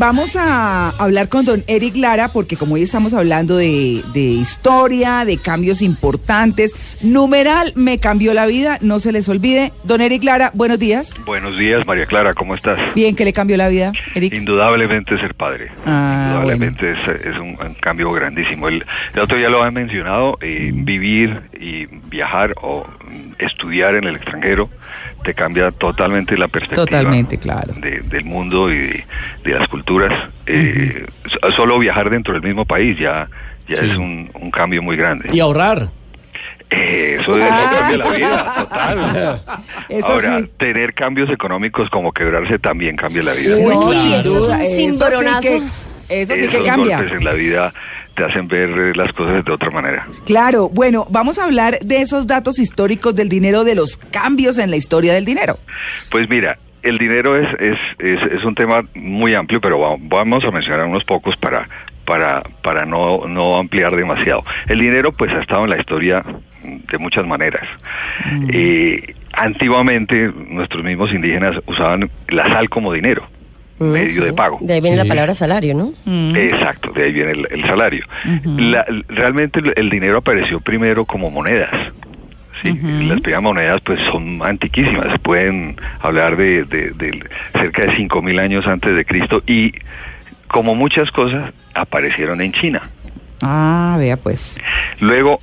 vamos a hablar con don Eric Lara, porque como hoy estamos hablando de, de, historia, de cambios importantes, numeral me cambió la vida, no se les olvide. Don Eric Lara, buenos días. Buenos días, María Clara, ¿cómo estás? Bien, ¿qué le cambió la vida, Eric? Indudablemente ser padre. Ah, Indudablemente es, es un, un, cambio grandísimo. El, el, otro día lo han mencionado, eh, vivir y viajar o estudiar en el extranjero te cambia totalmente la perspectiva totalmente, claro. de, del mundo y de, de las culturas. Eh, Solo viajar dentro del mismo país ya, ya Sí. es un, un cambio muy grande. Y ahorrar. Eh, eso, eso Ah. cambia la vida, total. Eso Ahora, sí. tener cambios económicos como quebrarse también cambia la vida. Uy, No, claro. Eso es sí que, eso sí que Esos cambia. golpes en la vida te hacen ver las cosas de otra manera. Claro, bueno, vamos a hablar de esos datos históricos del dinero, de los cambios en la historia del dinero. Pues mira, el dinero es, es, es, es un tema muy amplio, pero va- vamos a mencionar unos pocos para, para, para no, no ampliar demasiado. El dinero pues ha estado en la historia de muchas maneras. Eh, antiguamente nuestros mismos indígenas usaban la sal como dinero, Mm, medio sí. de pago. De ahí viene Sí. la palabra salario, ¿no? Mm. Exacto, de ahí viene el, el salario. La- realmente el, el dinero apareció primero como monedas. Sí, Ujú. las primeras monedas pues son antiquísimas, pueden hablar de, de- de cerca de 5000 años antes de Cristo y como muchas cosas aparecieron en China. Ah, vea pues. Luego,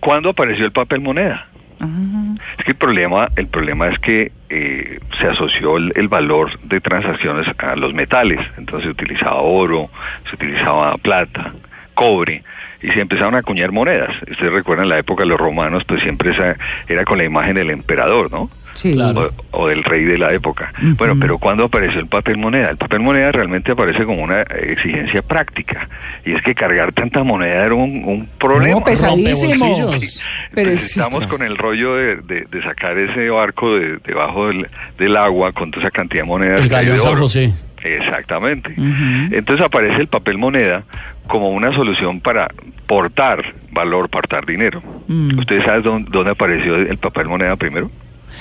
¿cuándo apareció el papel moneda? Ah, Es que el problema, el problema es que eh, se asoció el, el valor de transacciones a los metales. Entonces se utilizaba oro, se utilizaba plata, cobre, y se empezaron a acuñar monedas. Ustedes recuerdan la época de los romanos, pues siempre esa era con la imagen del emperador, ¿no? sí. Claro. O, o del rey de la época. Bueno, pero ¿cuándo apareció el papel moneda? El papel moneda realmente aparece como una exigencia práctica. Y es que cargar tanta moneda era un, un problema. No, pesadísimo. Pero estamos con el rollo de, de- de sacar ese barco de, debajo del, del agua con toda esa cantidad de monedas. El galeón de San. José. Exactamente. Entonces aparece el papel moneda como una solución para portar valor, portar dinero. Mm. ¿Ustedes saben dónde, dónde apareció el papel moneda primero?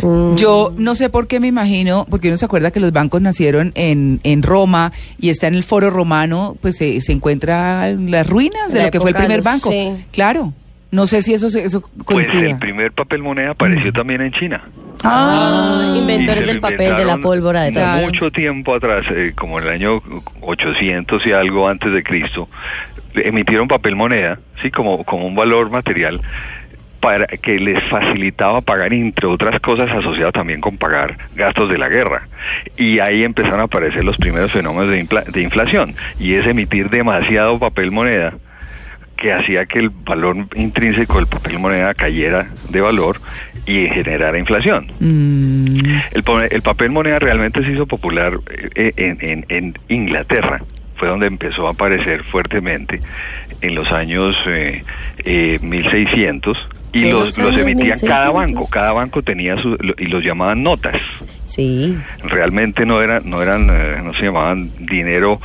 Mm. Yo no sé por qué me imagino, porque uno se acuerda que los bancos nacieron en, en Roma y está en el foro romano, pues se, se encuentran las ruinas de La lo que fue el primer banco. sí. Claro. No sé si eso, se- eso Pues coincide. el primer papel moneda apareció también en China. Ah, Y inventores del papel, de la pólvora, de todo. Mucho tiempo atrás, eh, como en el año 800 y algo antes de Cristo, emitieron papel moneda, sí, como, como un valor material para que les facilitaba pagar, entre otras cosas, asociado también con pagar gastos de la guerra. Y ahí empezaron a aparecer los primeros fenómenos de, infla- de inflación, y es emitir demasiado papel moneda que hacía que el valor intrínseco del papel moneda cayera de valor y generara inflación. mm, El, papel moneda realmente se hizo popular eh, en, en- en Inglaterra. Fue donde empezó a aparecer fuertemente en los años eh, eh, 1600 y los, los emitían cada 1600. banco. Cada banco tenía su, lo- y los llamaban notas. Sí. Realmente no eran, no eran, eh, no se llamaban dinero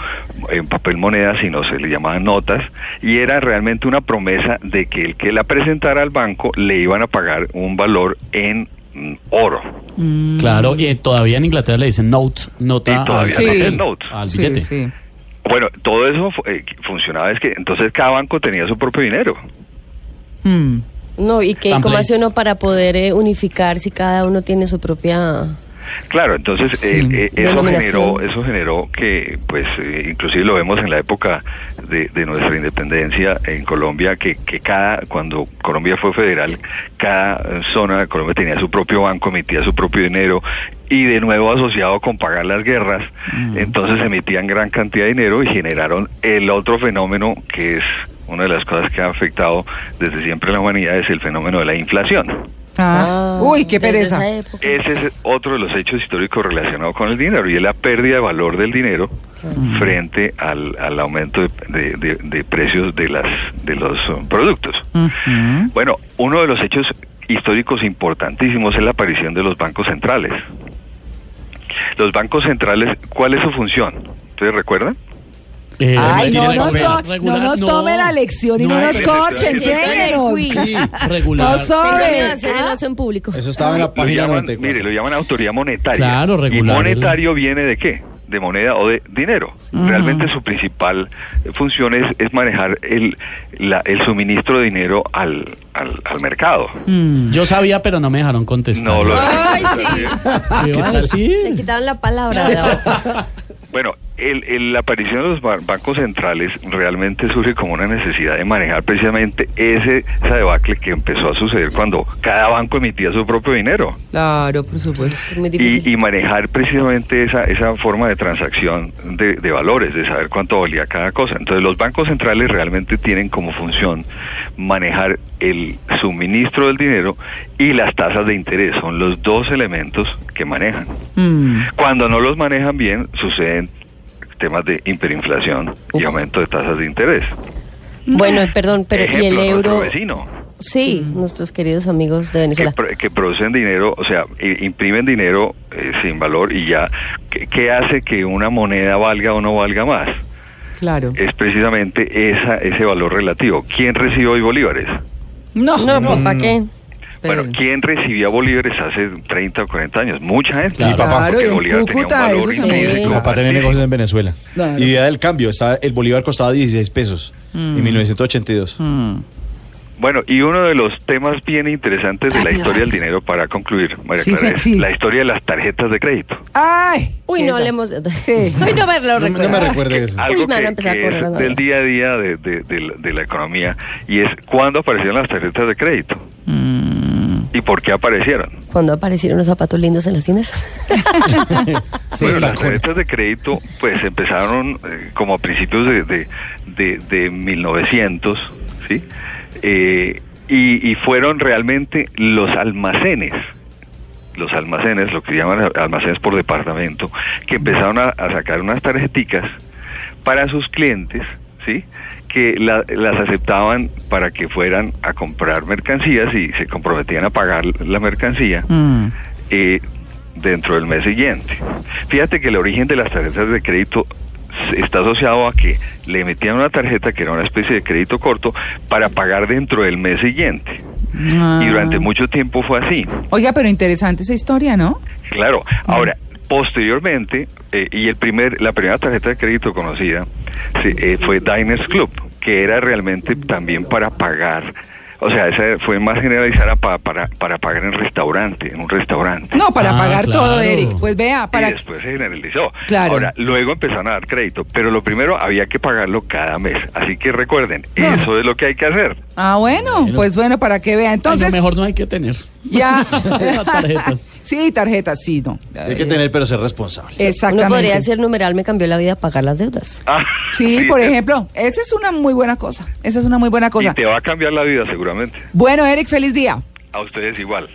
en papel moneda, sino se le llamaban notas y era realmente una promesa de que el que la presentara al banco le iban a pagar un valor en mm, oro. mm. Claro, y todavía en Inglaterra le dicen note, nota Y todavía al, Sí. note. al billete. sí. Bueno, todo eso fu- eh, funcionaba, es que entonces cada banco tenía su propio dinero. Mm. No, y que cómo hace uno para poder eh, unificar si cada uno tiene su propia... Claro, entonces Sí. eh, eh, eso generó, eso generó que, pues, eh, inclusive lo vemos en la época de, de nuestra independencia en Colombia, que, que cada, cuando Colombia fue federal, cada zona de Colombia tenía su propio banco, emitía su propio dinero y de nuevo asociado con pagar las guerras, entonces emitían gran cantidad de dinero y generaron el otro fenómeno que es una de las cosas que ha afectado desde siempre a la humanidad, es el fenómeno de la inflación. Ah, uy, qué pereza. Ese es otro de los hechos históricos relacionados con el dinero y es la pérdida de valor del dinero frente al, al aumento de, de- de- de precios de las de los uh, productos. Bueno, uno de los hechos históricos importantísimos es la aparición de los bancos centrales. Los bancos centrales, ¿cuál es su función? ¿Ustedes recuerdan? Eh, Ay, no nos, to- regular- no nos tome la lección y no, no nos hay- corche, Sí, enséñenos. Sí, regular. No Tengo sobre. de en público. Eso estaba en la Lo página llaman, 94. mire, lo llaman autoridad monetaria. Claro, regular, ¿Y monetario viene de qué? de moneda o de dinero. Realmente su principal función es, es manejar el, la- el suministro de dinero al, al, al mercado. Mm. Yo sabía, pero no me dejaron contestar. No lo Ay, sí. ¿Qué Le quitaron la palabra. ¿no? Bueno, el, el- la aparición de los ba- bancos centrales realmente surge como una necesidad de manejar precisamente ese, esa debacle que empezó a suceder cuando cada banco emitía su propio dinero. Claro, por supuesto. Es muy difícil. Y, y manejar precisamente esa, esa forma de transacción de, de valores, de saber cuánto valía cada cosa. Entonces los bancos centrales realmente tienen como función manejar el suministro del dinero y las tasas de interés. Son los dos elementos que manejan. Mm. Cuando no los manejan bien, suceden temas de hiperinflación y aumento de tasas de interés. Bueno, perdón, pero ¿y el euro? vecino. Sí, nuestros queridos amigos de Venezuela. que producen dinero, o sea, imprimen dinero eh, sin valor y ya, ¿qué, qué hace que una moneda valga o no valga más? Claro. Es precisamente esa, ese valor relativo. ¿Quién recibe hoy bolívares? No, No, pues ¿para qué? Bueno, ¿quién recibía bolívares hace 30 o 40 años? Mucha gente. Claro. Claro, porque y el en bolívar tenía un Cúcuta valor. Mi papá tenía negocios en Venezuela. Claro. Y idea del cambio, estaba, el bolívar costaba 16 pesos en 1982. Mm. Bueno, y uno de los temas bien interesantes de la historia del dinero, para concluir, María Sí, Clara, sí, es sí. la historia de las tarjetas de crédito. Ay. Uy, no hablemos de... Sí. Uy, no me lo No, me- no me recuerde eso. Algo Uy, me a que, a que es la del día a día de, de- de la- de la economía y es cuándo aparecieron las tarjetas de crédito Mm. Y por qué aparecieron. Cuando aparecieron los zapatos lindos en las tiendas. Bueno, las tarjetas de crédito pues empezaron eh, como a principios de, de, de- de 1900, ¿sí? Eh, y, y fueron realmente los almacenes, los almacenes, lo que llaman almacenes por departamento, que empezaron a, a sacar unas tarjeticas para sus clientes, ¿sí? Que la- las aceptaban para que fueran a comprar mercancías y se comprometían a pagar la mercancía Mm. eh, dentro del mes siguiente. Fíjate que el origen de las tarjetas de crédito está asociado a que le metían una tarjeta que era una especie de crédito corto para pagar dentro del mes siguiente. Ah. Y durante mucho tiempo fue así. Oiga, pero interesante esa historia, ¿no? Claro. Ahora, posteriormente, eh, y el primer, la primera tarjeta de crédito conocida sí, eh, fue Diners Club, que era realmente también para pagar. O sea, esa fue más generalizada pa- para, para pagar en restaurante, en un restaurante. No, para Ah, pagar claro. todo, Eric. Pues vea, para Y después se generalizó. Claro. Ahora, luego empezaron a dar crédito, pero lo primero había que pagarlo cada mes. Así que recuerden, No. eso es lo que hay que hacer. Ah, bueno, Bueno. pues bueno, para que vea. Entonces, Entonces, mejor no hay que tener. ya. Tarjetas. Sí, tarjetas, sí, no. Sí, hay que tener, pero ser responsable. Exactamente. Uno podría decir numeral me cambió la vida pagar las deudas. Ah, Sí, por ejemplo, esa es una muy buena cosa. Esa es una muy buena Y cosa. te va a cambiar la vida seguramente. Bueno, Eric, feliz día. A ustedes igual.